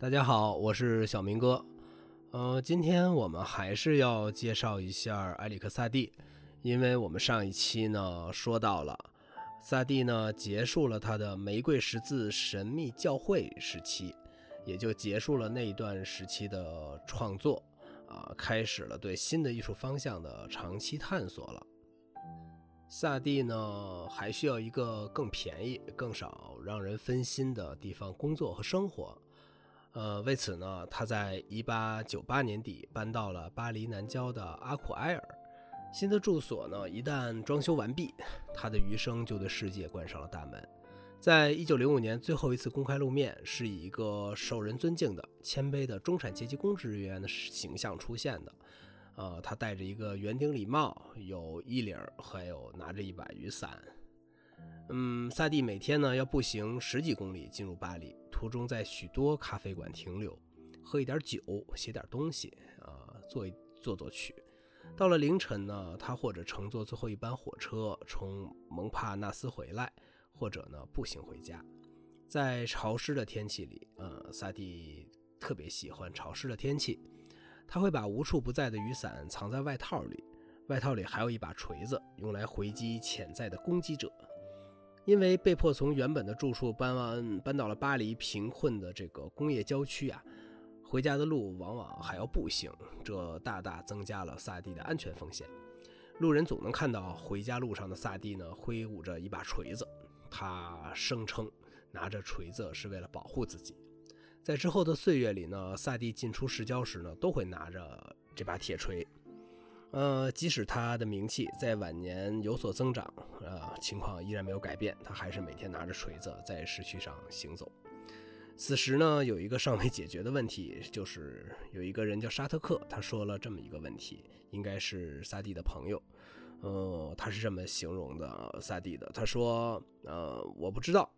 大家好，我是小明哥。呃，今天我们还是要介绍一下埃里克萨蒂，因为我们上一期呢说到了萨蒂呢结束了他的玫瑰十字神秘教会时期，也就结束了那一段时期的创作啊，开始了对新的艺术方向的长期探索了。萨蒂呢还需要一个更便宜、更少让人分心的地方工作和生活。呃，为此呢，他在1898年底搬到了巴黎南郊的阿库埃尔。新的住所呢，一旦装修完毕，他的余生就对世界关上了大门。在一九零五年最后一次公开露面，是以一个受人尊敬的、谦卑的中产阶级公职人员的形象出现的。呃，他戴着一个圆顶礼帽，有衣领，还有拿着一把雨伞。嗯，萨蒂每天呢要步行十几公里进入巴黎，途中在许多咖啡馆停留，喝一点酒，写点东西，啊，做一做作曲。到了凌晨呢，他或者乘坐最后一班火车从蒙帕纳斯回来，或者呢步行回家。在潮湿的天气里，呃，萨蒂特别喜欢潮湿的天气，他会把无处不在的雨伞藏在外套里，外套里还有一把锤子，用来回击潜在的攻击者。因为被迫从原本的住处搬完搬到了巴黎贫困的这个工业郊区啊，回家的路往往还要步行，这大大增加了萨蒂的安全风险。路人总能看到回家路上的萨蒂呢，挥舞着一把锤子。他声称拿着锤子是为了保护自己。在之后的岁月里呢，萨蒂进出市郊时呢，都会拿着这把铁锤。呃，即使他的名气在晚年有所增长，呃，情况依然没有改变，他还是每天拿着锤子在市区上行走。此时呢，有一个尚未解决的问题，就是有一个人叫沙特克，他说了这么一个问题，应该是萨蒂的朋友，呃，他是这么形容的萨蒂的，他说，呃，我不知道，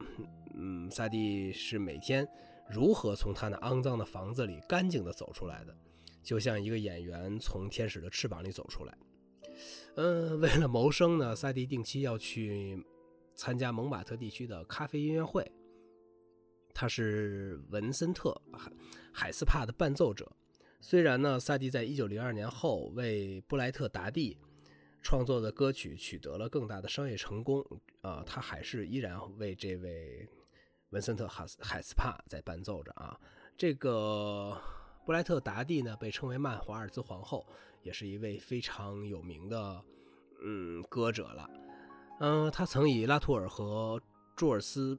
嗯，萨蒂是每天如何从他那肮脏的房子里干净的走出来的。就像一个演员从天使的翅膀里走出来。嗯 为了谋生呢，萨迪定期要去参加蒙马特地区的咖啡音乐会。他是文森特海海斯帕的伴奏者。虽然呢，萨蒂在一九零二年后为布莱特达蒂创作的歌曲取得了更大的商业成功，啊，他还是依然为这位文森特海海斯帕在伴奏着啊，这个。布莱特达蒂呢，被称为曼华尔兹皇后，也是一位非常有名的嗯歌者了。嗯，他曾与拉图尔和朱尔斯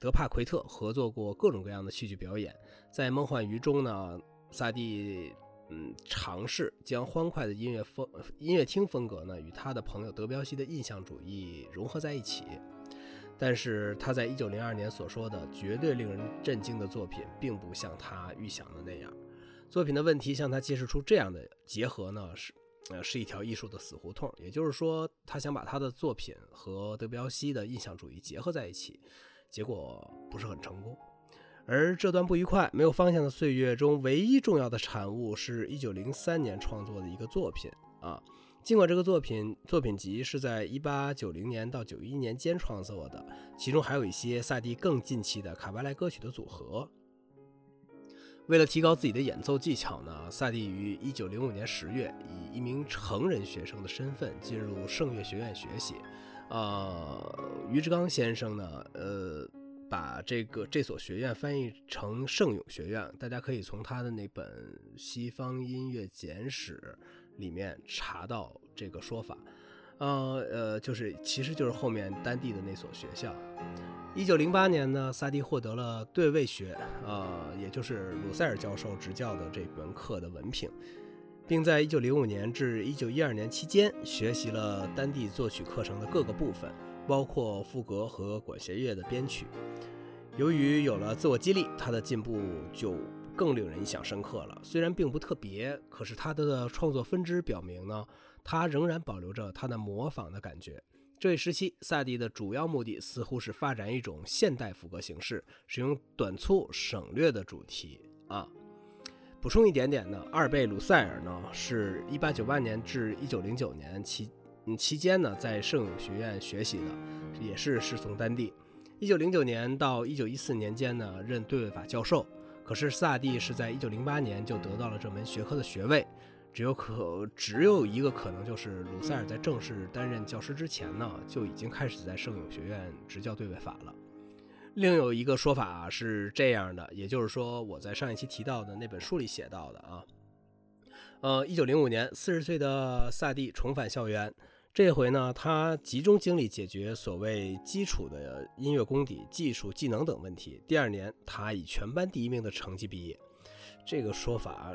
德帕奎特合作过各种各样的戏剧表演。在《梦幻鱼》中呢，萨蒂嗯尝试将欢快的音乐风音乐厅风格呢与他的朋友德彪西的印象主义融合在一起。但是他在一九零二年所说的绝对令人震惊的作品，并不像他预想的那样。作品的问题向他揭示出这样的结合呢，是呃是一条艺术的死胡同。也就是说，他想把他的作品和德彪西的印象主义结合在一起，结果不是很成功。而这段不愉快、没有方向的岁月中，唯一重要的产物是一九零三年创作的一个作品啊。尽管这个作品作品集是在一八九零年到九一年间创作的，其中还有一些萨蒂更近期的卡巴莱歌曲的组合。为了提高自己的演奏技巧呢，萨蒂于一九零五年十月以一名成人学生的身份进入圣乐学院学习。呃，于志刚先生呢，呃，把这个这所学院翻译成圣咏学院，大家可以从他的那本《西方音乐简史》里面查到这个说法。呃呃，就是其实就是后面丹地的那所学校。一九零八年呢，萨蒂获得了对位学，呃，也就是鲁塞尔教授执教的这门课的文凭，并在一九零五年至一九一二年期间学习了丹地作曲课程的各个部分，包括赋格和管弦乐的编曲。由于有了自我激励，他的进步就更令人印象深刻了。虽然并不特别，可是他的创作分支表明呢，他仍然保留着他的模仿的感觉。这一时期，萨蒂的主要目的似乎是发展一种现代副歌形式，使用短促省略的主题啊。补充一点点呢，阿尔贝·鲁塞尔呢，是一八九八年至一九零九年期嗯期间呢，在圣咏学院学习的，也是师从丹地。一九零九年到一九一四年间呢，任对位法教授。可是萨蒂是在一九零八年就得到了这门学科的学位。只有可只有一个可能，就是鲁塞尔在正式担任教师之前呢，就已经开始在圣咏学院执教对位法了。另有一个说法是这样的，也就是说，我在上一期提到的那本书里写到的啊，呃，一九零五年，四十岁的萨蒂重返校园，这回呢，他集中精力解决所谓基础的音乐功底、技术、技能等问题。第二年，他以全班第一名的成绩毕业。这个说法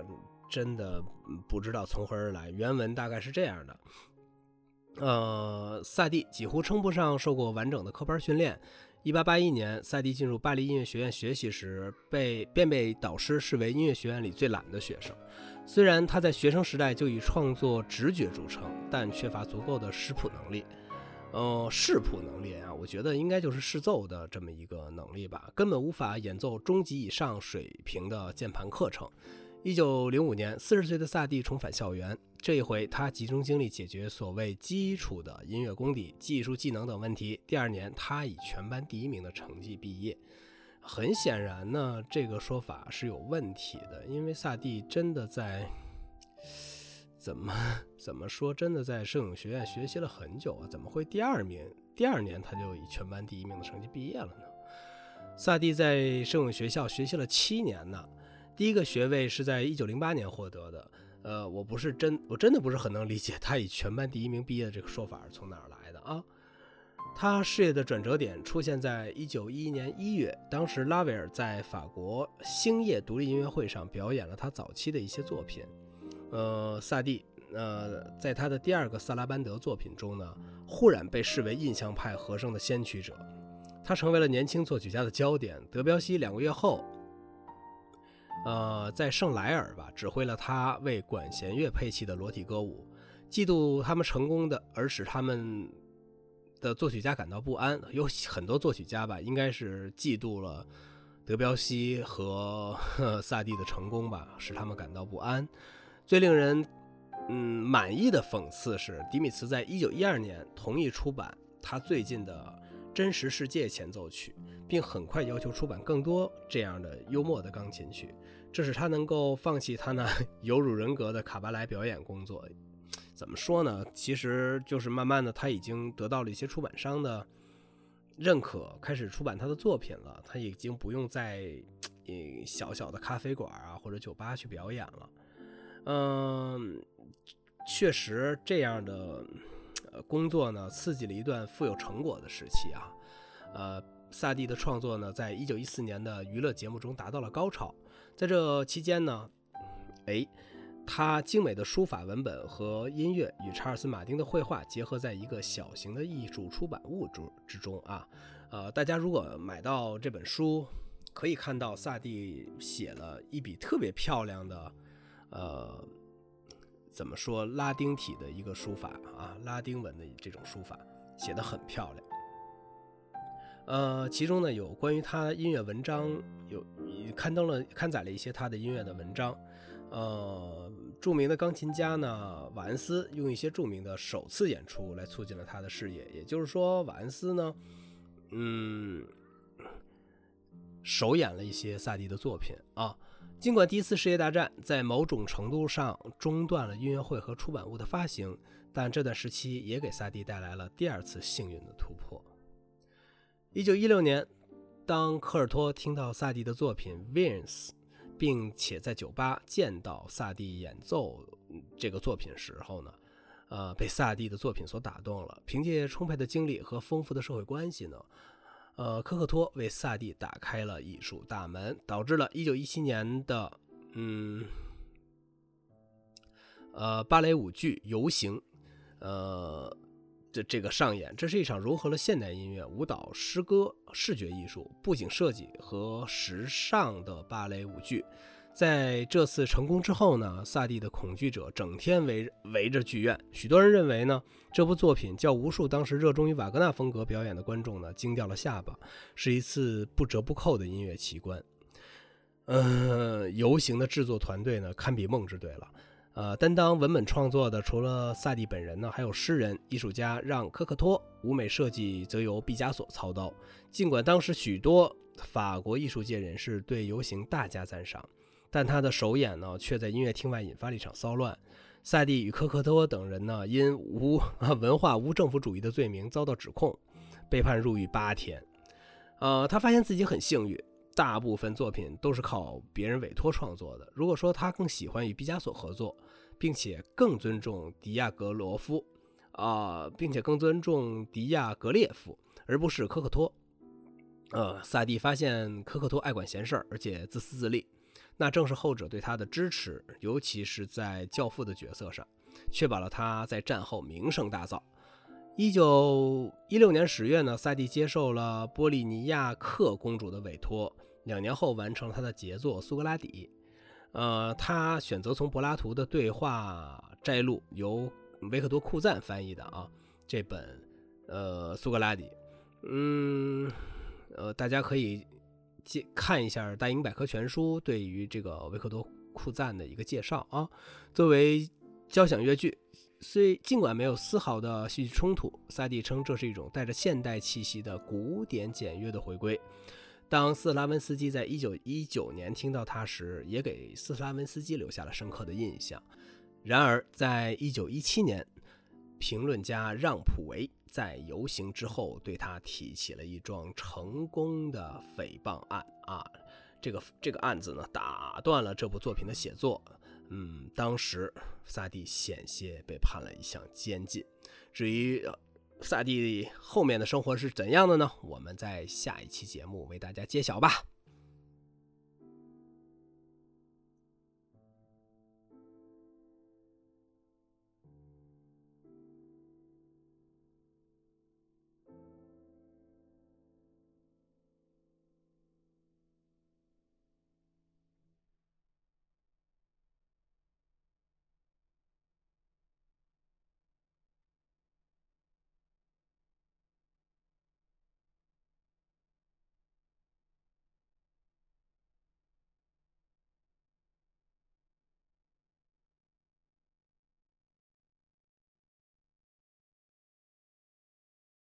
真的不知道从何而来，原文大概是这样的：呃，萨蒂几乎称不上受过完整的科班训练。一八八一年，萨蒂进入巴黎音乐学院学习时，被便被导师视为音乐学院里最懒的学生。虽然他在学生时代就以创作直觉著称，但缺乏足够的识谱能力。呃，视谱能力啊，我觉得应该就是视奏的这么一个能力吧，根本无法演奏中级以上水平的键盘课程。一九零五年，四十岁的萨蒂重返校园。这一回，他集中精力解决所谓基础的音乐功底、技术技能等问题。第二年，他以全班第一名的成绩毕业。很显然呢，这个说法是有问题的，因为萨蒂真的在怎么怎么说，真的在摄影学院学习了很久啊，怎么会第二名？第二年他就以全班第一名的成绩毕业了呢？萨蒂在摄影学校学习了七年呢。第一个学位是在一九零八年获得的，呃，我不是真，我真的不是很能理解他以全班第一名毕业的这个说法是从哪儿来的啊？他事业的转折点出现在一九一一年一月，当时拉威尔在法国星夜独立音乐会上表演了他早期的一些作品，呃，萨蒂，呃，在他的第二个萨拉班德作品中呢，忽然被视为印象派和声的先驱者，他成为了年轻作曲家的焦点。德彪西两个月后。呃，在圣莱尔吧，指挥了他为管弦乐配器的裸体歌舞。嫉妒他们成功的，而使他们的作曲家感到不安。有很多作曲家吧，应该是嫉妒了德彪西和萨蒂的成功吧，使他们感到不安。最令人嗯满意的讽刺是，迪米茨在一九一二年同意出版他最近的《真实世界前奏曲》，并很快要求出版更多这样的幽默的钢琴曲。这使他能够放弃他那 有辱人格的卡巴莱表演工作。怎么说呢？其实就是慢慢的，他已经得到了一些出版商的认可，开始出版他的作品了。他已经不用在小小的咖啡馆啊或者酒吧去表演了。嗯，确实这样的呃工作呢，刺激了一段富有成果的时期啊。呃，萨蒂的创作呢，在一九一四年的娱乐节目中达到了高潮。在这期间呢，哎，他精美的书法文本和音乐与查尔斯·马丁的绘画结合在一个小型的艺术出版物之之中啊，呃，大家如果买到这本书，可以看到萨蒂写了一笔特别漂亮的，呃，怎么说拉丁体的一个书法啊，拉丁文的这种书法写得很漂亮。呃，其中呢有关于他音乐文章，有刊登了刊载了一些他的音乐的文章。呃，著名的钢琴家呢，瓦恩斯用一些著名的首次演出来促进了他的事业。也就是说，瓦恩斯呢，嗯，首演了一些萨蒂的作品啊。尽管第一次世界大战在某种程度上中断了音乐会和出版物的发行，但这段时期也给萨蒂带来了第二次幸运的突破。一九一六年，当科尔托听到萨蒂的作品《Vins》，并且在酒吧见到萨蒂演奏这个作品时候呢，呃，被萨蒂的作品所打动了。凭借充沛的精力和丰富的社会关系呢，呃，科克托为萨蒂打开了艺术大门，导致了一九一七年的嗯，呃，芭蕾舞剧《游行》，呃。这这个上演，这是一场融合了现代音乐、舞蹈、诗歌、视觉艺术、布景设计和时尚的芭蕾舞剧。在这次成功之后呢，萨蒂的恐惧者整天围围着剧院。许多人认为呢，这部作品叫无数当时热衷于瓦格纳风格表演的观众呢惊掉了下巴，是一次不折不扣的音乐奇观。嗯，游行的制作团队呢堪比梦之队了。呃，担当文本创作的除了萨蒂本人呢，还有诗人、艺术家让·科克托，舞美设计则由毕加索操刀。尽管当时许多法国艺术界人士对游行大加赞赏，但他的首演呢，却在音乐厅外引发了一场骚乱。萨蒂与科克托等人呢，因无文化无政府主义的罪名遭到指控，被判入狱八天。呃，他发现自己很幸运。大部分作品都是靠别人委托创作的。如果说他更喜欢与毕加索合作，并且更尊重迪亚格罗夫，啊，并且更尊重迪亚格列夫，而不是科克托，呃，萨蒂发现科克托爱管闲事儿，而且自私自利，那正是后者对他的支持，尤其是在教父的角色上，确保了他在战后名声大噪。一九一六年十月呢，萨蒂接受了波利尼亚克公主的委托，两年后完成了他的杰作《苏格拉底》。呃，他选择从柏拉图的对话摘录，由维克多·库赞翻译的啊这本呃《苏格拉底》。嗯，呃，大家可以介看一下《大英百科全书》对于这个维克多·库赞的一个介绍啊。作为交响乐剧。虽尽管没有丝毫的戏剧冲突，萨蒂称这是一种带着现代气息的古典简约的回归。当斯拉文斯基在一九一九年听到它时，也给斯拉文斯基留下了深刻的印象。然而，在一九一七年，评论家让普维在游行之后对他提起了一桩成功的诽谤案啊，这个这个案子呢，打断了这部作品的写作。嗯，当时萨蒂险些被判了一项监禁。至于萨蒂后面的生活是怎样的呢？我们在下一期节目为大家揭晓吧。